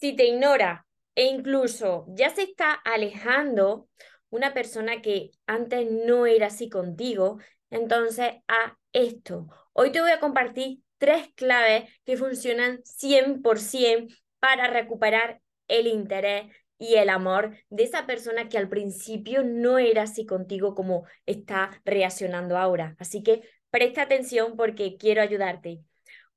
Si te ignora e incluso ya se está alejando una persona que antes no era así contigo, entonces a esto. Hoy te voy a compartir tres claves que funcionan 100% para recuperar el interés y el amor de esa persona que al principio no era así contigo como está reaccionando ahora. Así que presta atención porque quiero ayudarte.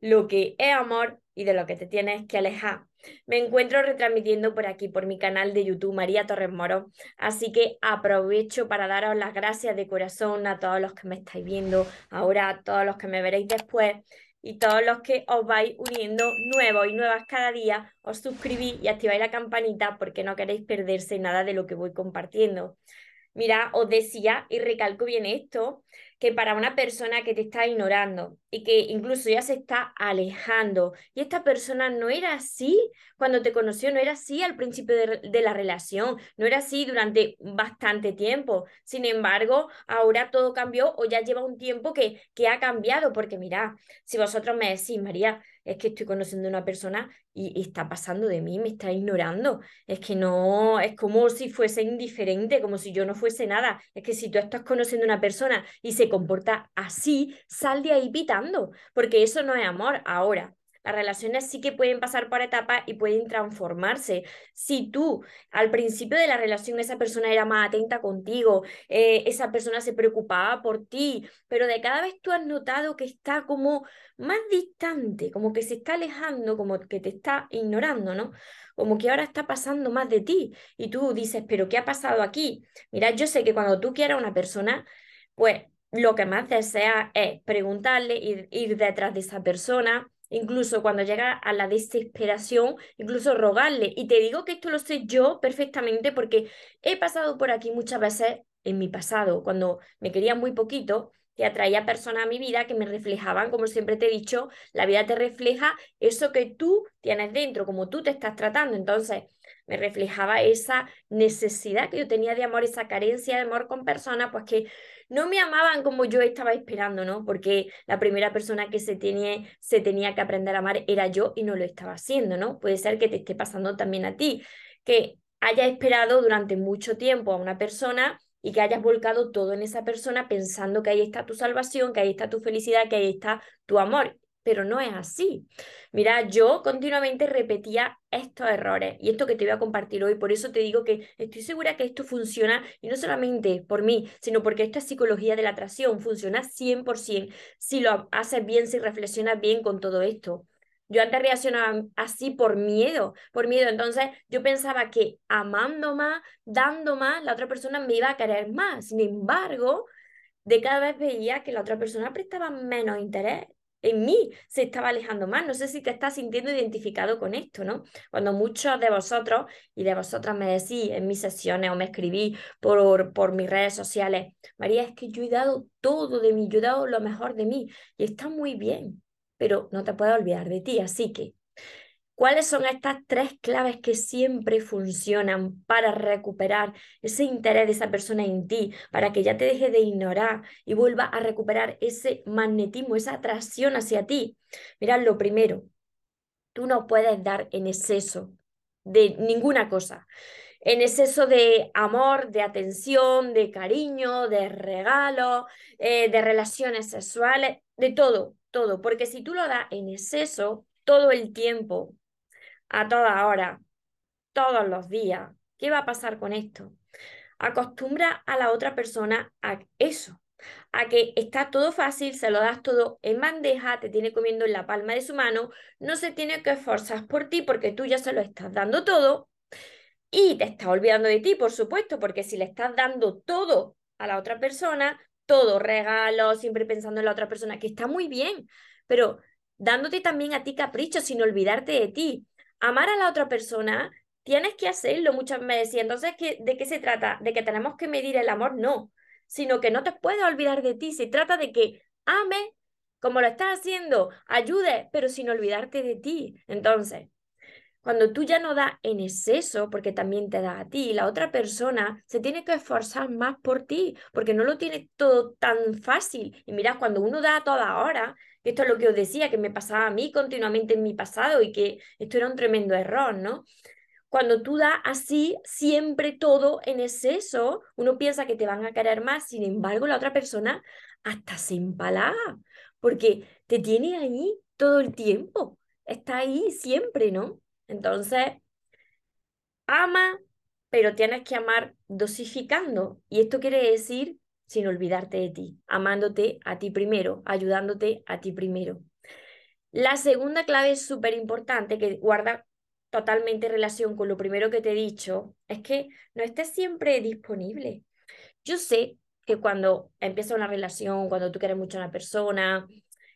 lo que es amor y de lo que te tienes que alejar. Me encuentro retransmitiendo por aquí, por mi canal de YouTube, María Torres Moro. Así que aprovecho para daros las gracias de corazón a todos los que me estáis viendo, ahora a todos los que me veréis después y todos los que os vais uniendo nuevos y nuevas cada día, os suscribís y activáis la campanita porque no queréis perderse nada de lo que voy compartiendo. Mira, os decía y recalco bien esto, que para una persona que te está ignorando y que incluso ya se está alejando, y esta persona no era así cuando te conoció, no era así al principio de, la relación, no era así durante bastante tiempo. Sin embargo, ahora todo cambió o ya lleva un tiempo que, que ha cambiado, porque mira, si vosotros me decís, María, es que estoy conociendo a una persona y, está pasando de mí, me está ignorando. Es que no, es como si fuese indiferente, como si yo no fuese nada. Es que si tú estás conociendo a una persona y se comporta así, sal de ahí pitando, porque eso no es amor. Ahora, las relaciones sí que pueden pasar por etapas y pueden transformarse. Si tú al principio de la relación esa persona era más atenta contigo, eh, esa persona se preocupaba por ti, pero de cada vez tú has notado que está como más distante, como que se está alejando, como que te está ignorando, ¿no? Como que ahora está pasando más de ti y tú dices, pero ¿qué ha pasado aquí? Mira, yo sé que cuando tú quieras a una persona, pues lo que más deseas es preguntarle, ir, ir detrás de esa persona, incluso cuando llega a la desesperación, incluso rogarle. Y te digo que esto lo sé yo perfectamente porque he pasado por aquí muchas veces en mi pasado, cuando me quería muy poquito, que atraía personas a mi vida que me reflejaban, como siempre te he dicho, la vida te refleja eso que tú tienes dentro, como tú te estás tratando. Entonces, me reflejaba esa necesidad que yo tenía de amor, esa carencia de amor con personas, pues que no me amaban como yo estaba esperando, ¿no? Porque la primera persona que se tenía, se tenía que aprender a amar era yo y no lo estaba haciendo, ¿no? Puede ser que te esté pasando también a ti, que hayas esperado durante mucho tiempo a una persona y que hayas volcado todo en esa persona pensando que ahí está tu salvación, que ahí está tu felicidad, que ahí está tu amor pero no es así. Mira, yo continuamente repetía estos errores y esto que te voy a compartir hoy, por eso te digo que estoy segura que esto funciona y no solamente por mí, sino porque esta psicología de la atracción funciona 100% si lo haces bien, si reflexionas bien con todo esto. Yo antes reaccionaba así por miedo, por miedo. Entonces yo pensaba que amando más, dando más, la otra persona me iba a querer más. Sin embargo, de cada vez veía que la otra persona prestaba menos interés en mí se estaba alejando más. No sé si te estás sintiendo identificado con esto, ¿no? Cuando muchos de vosotros y de vosotras me decís en mis sesiones o me escribí por, por mis redes sociales, María, es que yo he dado todo de mí, yo he dado lo mejor de mí y está muy bien, pero no te puedo olvidar de ti. Así que ¿Cuáles son estas tres claves que siempre funcionan para recuperar ese interés de esa persona en ti, para que ya te deje de ignorar y vuelva a recuperar ese magnetismo, esa atracción hacia ti? Mirad, lo primero, tú no puedes dar en exceso de ninguna cosa. En exceso de amor, de atención, de cariño, de regalo, eh, de relaciones sexuales, de todo, todo. Porque si tú lo das en exceso todo el tiempo, a toda hora, todos los días. ¿Qué va a pasar con esto? Acostumbra a la otra persona a eso, a que está todo fácil, se lo das todo en bandeja, te tiene comiendo en la palma de su mano, no se tiene que esforzar por ti porque tú ya se lo estás dando todo y te está olvidando de ti, por supuesto, porque si le estás dando todo a la otra persona, todo, regalo, siempre pensando en la otra persona, que está muy bien, pero dándote también a ti capricho sin olvidarte de ti. Amar a la otra persona tienes que hacerlo muchas veces. Y entonces, ¿de qué se trata? ¿De que tenemos que medir el amor? No, sino que no te puedes olvidar de ti. Se trata de que ames como lo estás haciendo, ayude, pero sin olvidarte de ti. Entonces, cuando tú ya no das en exceso, porque también te da a ti, la otra persona se tiene que esforzar más por ti, porque no lo tiene todo tan fácil. Y mira, cuando uno da a toda hora, esto es lo que os decía, que me pasaba a mí continuamente en mi pasado y que esto era un tremendo error, ¿no? Cuando tú das así, siempre todo en exceso, uno piensa que te van a querer más, sin embargo, la otra persona hasta se empalaga, porque te tiene ahí todo el tiempo, está ahí siempre, ¿no? Entonces, ama, pero tienes que amar dosificando. Y esto quiere decir sin olvidarte de ti, amándote a ti primero, ayudándote a ti primero. La segunda clave es súper importante, que guarda totalmente relación con lo primero que te he dicho, es que no estés siempre disponible. Yo sé que cuando empieza una relación, cuando tú quieres mucho a una persona,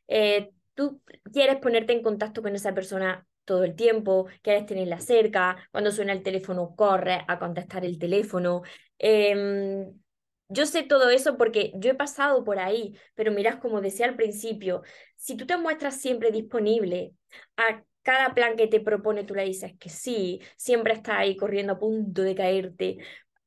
eh, tú quieres ponerte en contacto con esa persona todo el tiempo, quieres tenerla cerca, cuando suena el teléfono corres a contestar el teléfono. Em, yo sé todo eso porque yo he pasado por ahí, pero miras, como decía al principio, si tú te muestras siempre disponible a cada plan que te propone, tú le dices que sí, siempre estás ahí corriendo a punto de caerte,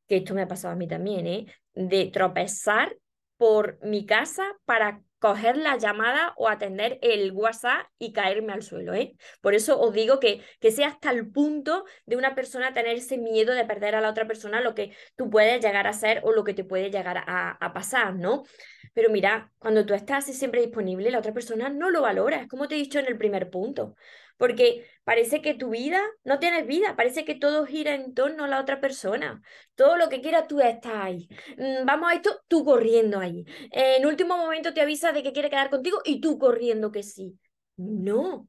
que esto me ha pasado a mí también, ¿eh? de tropezar por mi casa para coger la llamada o atender el WhatsApp y caerme al suelo. ¿eh? Por eso os digo que, que sea hasta el punto de una persona tener ese miedo de perder a la otra persona lo que tú puedes llegar a ser o lo que te puede llegar a, pasar, ¿no? Pero mira, cuando tú estás siempre disponible, la otra persona no lo valora, es como te he dicho en el primer punto porque parece que tu vida no tienes vida, parece que todo gira en torno a la otra persona. Todo lo que quieras tú estás ahí. Mm, vamos a esto, tú corriendo ahí. En último momento te avisa de que quiere quedar contigo y tú corriendo que sí. No,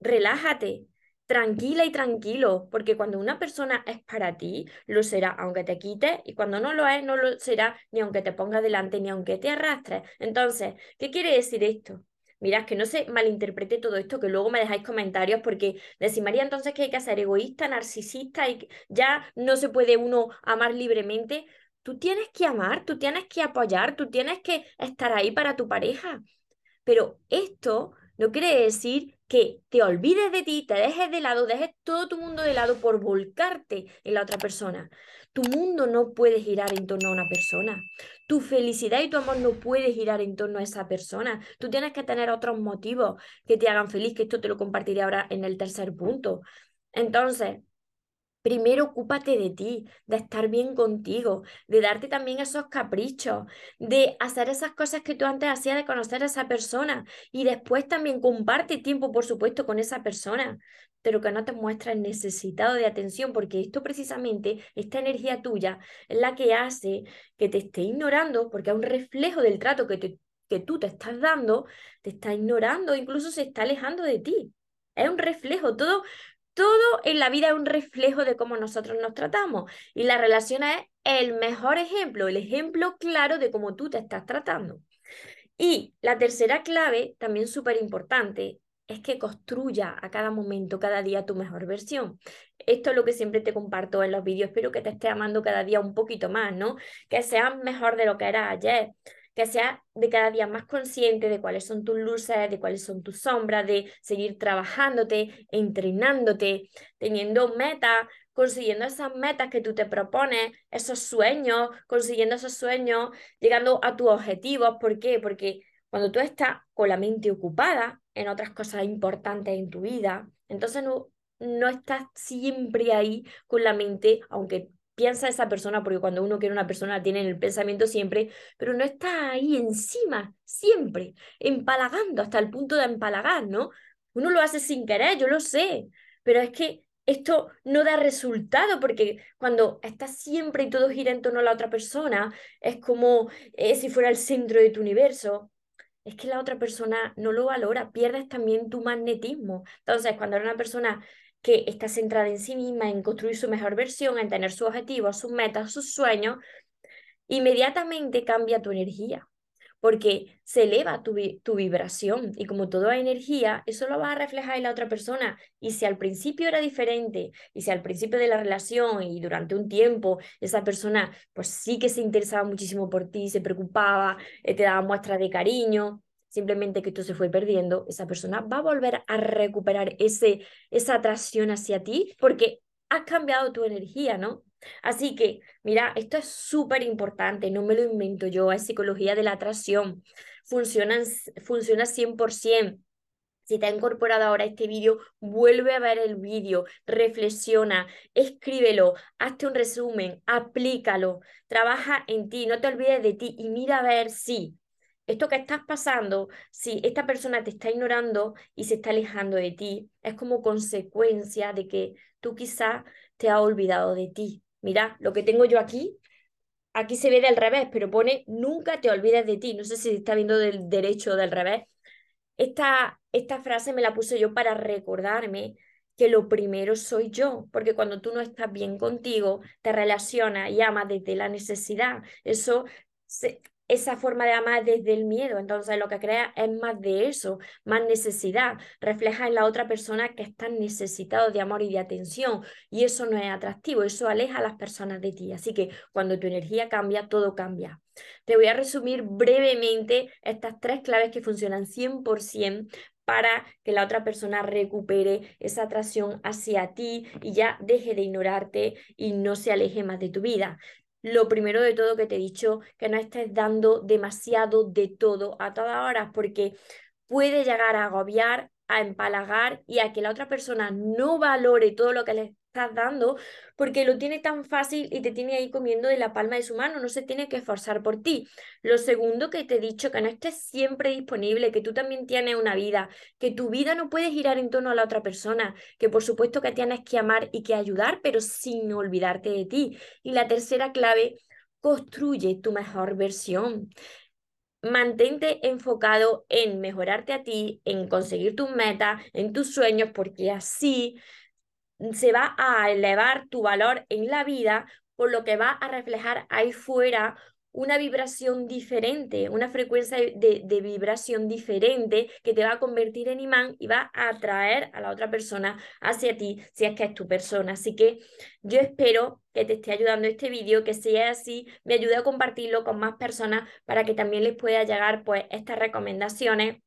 relájate. Tranquila y tranquilo, porque cuando una persona es para ti, lo será aunque te quite, y cuando no lo es, no lo será ni aunque te ponga delante, ni aunque te arrastres. Entonces, ¿qué quiere decir esto? Mirad, que no se malinterprete todo esto, que luego me dejáis comentarios porque decís, María, entonces que hay que ser egoísta, narcisista y ya no se puede uno amar libremente. Tú tienes que amar, tú tienes que apoyar, tú tienes que estar ahí para tu pareja. Pero esto no quiere decir que te olvides de ti, te dejes de lado, dejes todo tu mundo de lado por volcarte en la otra persona. Tu mundo no puede girar en torno a una persona. Tu felicidad y tu amor no puede girar en torno a esa persona. Tú tienes que tener otros motivos que te hagan feliz, que esto te lo compartiré ahora en el tercer punto. Entonces, Primero ocúpate de ti, de estar bien contigo, de darte también esos caprichos, de hacer esas cosas que tú antes hacías, de conocer a esa persona y después también comparte tiempo, por supuesto, con esa persona, pero que no te muestres necesitado de atención, porque esto precisamente, esta energía tuya, es la que hace que te esté ignorando, porque es un reflejo del trato que, que tú te estás dando, te está ignorando, incluso se está alejando de ti. Es un reflejo, todo, todo en la vida es un reflejo de cómo nosotros nos tratamos y la relación es el mejor ejemplo, el ejemplo claro de cómo tú te estás tratando. Y la tercera clave, también súper importante, es que construya a cada momento, cada día tu mejor versión. Esto es lo que siempre te comparto en los vídeos, espero que te esté amando cada día un poquito más, ¿no? Que seas mejor de lo que eras ayer, que seas de cada día más consciente de cuáles son tus luces, de cuáles son tus sombras, de seguir trabajándote, entrenándote, teniendo metas, consiguiendo esas metas que tú te propones, esos sueños, consiguiendo esos sueños, llegando a tus objetivos. ¿Por qué? Porque cuando tú estás con la mente ocupada en otras cosas importantes en tu vida, entonces no, no estás siempre ahí con la mente, aunque piensa esa persona, porque cuando uno quiere una persona tiene en el pensamiento siempre, pero no está ahí encima, siempre, empalagando hasta el punto de empalagar, ¿no? Uno lo hace sin querer, yo lo sé, pero es que esto no da resultado porque cuando estás siempre y todo gira en torno a la otra persona, es como eh, si fuera el centro de tu universo. Es que la otra persona no lo valora, pierdes también tu magnetismo. Entonces, cuando una persona que está centrada en sí misma, en construir su mejor versión, en tener sus objetivos, sus metas, sus sueños, inmediatamente cambia tu energía. porque se eleva tu, tu vibración y como todo es energía, eso lo vas a reflejar en la otra persona. Y si al principio era diferente, y si al principio de la relación y durante un tiempo esa persona pues sí que se interesaba muchísimo por ti, se preocupaba, eh, te daba muestras de cariño, simplemente que esto se fue perdiendo, esa persona va a volver a recuperar ese, esa atracción hacia ti porque has cambiado tu energía, ¿no? Así que, mira, esto es súper importante, no me lo invento yo, es psicología de la atracción, funciona, funciona 100%. Si te ha incorporado ahora este vídeo, vuelve a ver el vídeo, reflexiona, escríbelo, hazte un resumen, aplícalo, trabaja en ti, no te olvides de ti y mira a ver si esto que estás pasando, si esta persona te está ignorando y se está alejando de ti, es como consecuencia de que tú quizás te has olvidado de ti. Mira, lo que tengo yo aquí, aquí se ve del revés, pero pone nunca te olvides de ti. No sé si está viendo del derecho o del revés. Esta, esta frase me la puse yo para recordarme que lo primero soy yo, porque cuando tú no estás bien contigo, te relacionas y amas desde la necesidad. Eso se, esa forma de amar desde el miedo. Entonces lo que crea es más de eso, más necesidad. Refleja en la otra persona que están necesitado de amor y de atención. Y eso no es atractivo, eso aleja a las personas de ti. Así que cuando tu energía cambia, todo cambia. Te voy a resumir brevemente estas tres claves que funcionan 100% para que la otra persona recupere esa atracción hacia ti y ya deje de ignorarte y no se aleje más de tu vida lo primero de todo que te he dicho, que no estés dando demasiado de todo a todas horas, porque puede llegar a agobiar, a empalagar y a que la otra persona no valore todo lo que le estás dando porque lo tiene tan fácil y te tiene ahí comiendo de la palma de su mano, no se tiene que esforzar por ti. Lo segundo que te he dicho, que no estés siempre disponible, que tú también tienes una vida, que tu vida no puede girar en torno a la otra persona, que por supuesto que tienes que amar y que ayudar, pero sin olvidarte de ti. Y la tercera clave, construye tu mejor versión. Mantente enfocado en mejorarte a ti, en conseguir tus metas, en tus sueños, porque así se va a elevar tu valor en la vida, por lo que va a reflejar ahí fuera una vibración diferente, una frecuencia de, de, vibración diferente que te va a convertir en imán y va a atraer a la otra persona hacia ti, si es que es tu persona. Así que yo espero que te esté ayudando este vídeo, que sea así, me ayude a compartirlo con más personas para que también les pueda llegar pues estas recomendaciones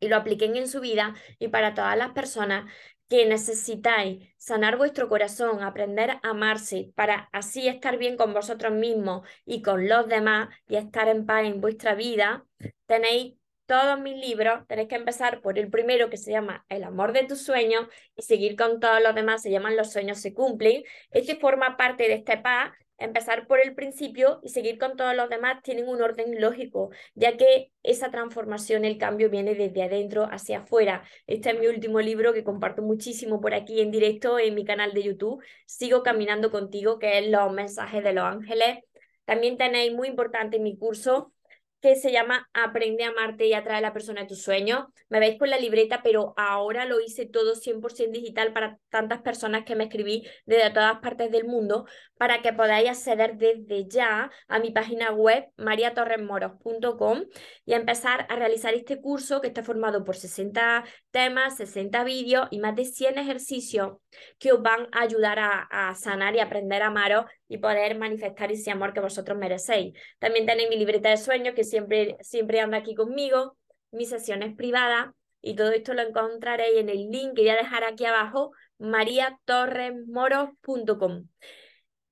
y lo apliquen en su vida y para todas las personas que necesitáis sanar vuestro corazón, aprender a amarse para así estar bien con vosotros mismos y con los demás y estar en paz en vuestra vida, tenéis todos mis libros, tenéis que empezar por el primero que se llama El amor de tus sueños y seguir con todos los demás, se llaman Los sueños se cumplen. Este forma parte de este paz empezar por el principio y seguir con todos los demás tienen un orden lógico, ya que esa transformación, el cambio viene desde adentro hacia afuera. Este es mi último libro que comparto muchísimo por aquí en directo en mi canal de YouTube. Sigo caminando contigo, que es los mensajes de los ángeles. También tenéis muy importante mi curso que se llama Aprende a amarte y atrae a la persona de tus sueños. Me veis con la libreta, pero ahora lo hice todo 100% digital para tantas personas que me escribí desde todas partes del mundo, para que podáis acceder desde ya a mi página web mariatorresmoros.com y empezar a realizar este curso que está formado por 60 temas, 60 vídeos y más de 100 ejercicios que os van a ayudar a, a sanar y aprender a amaros y poder manifestar ese amor que vosotros merecéis. También tenéis mi libreta de sueños que siempre, siempre anda aquí conmigo, mis sesiones privadas y todo esto lo encontraréis en el link que voy a dejar aquí abajo, mariatorresmoros.com.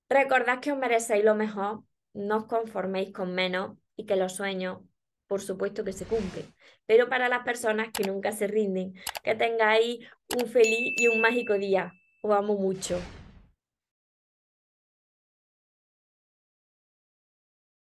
Recordad que os merecéis lo mejor, no os conforméis con menos y que los sueños, por supuesto que se cumplen. Pero para las personas que nunca se rinden, que tengáis un feliz y un mágico día. Os amo mucho.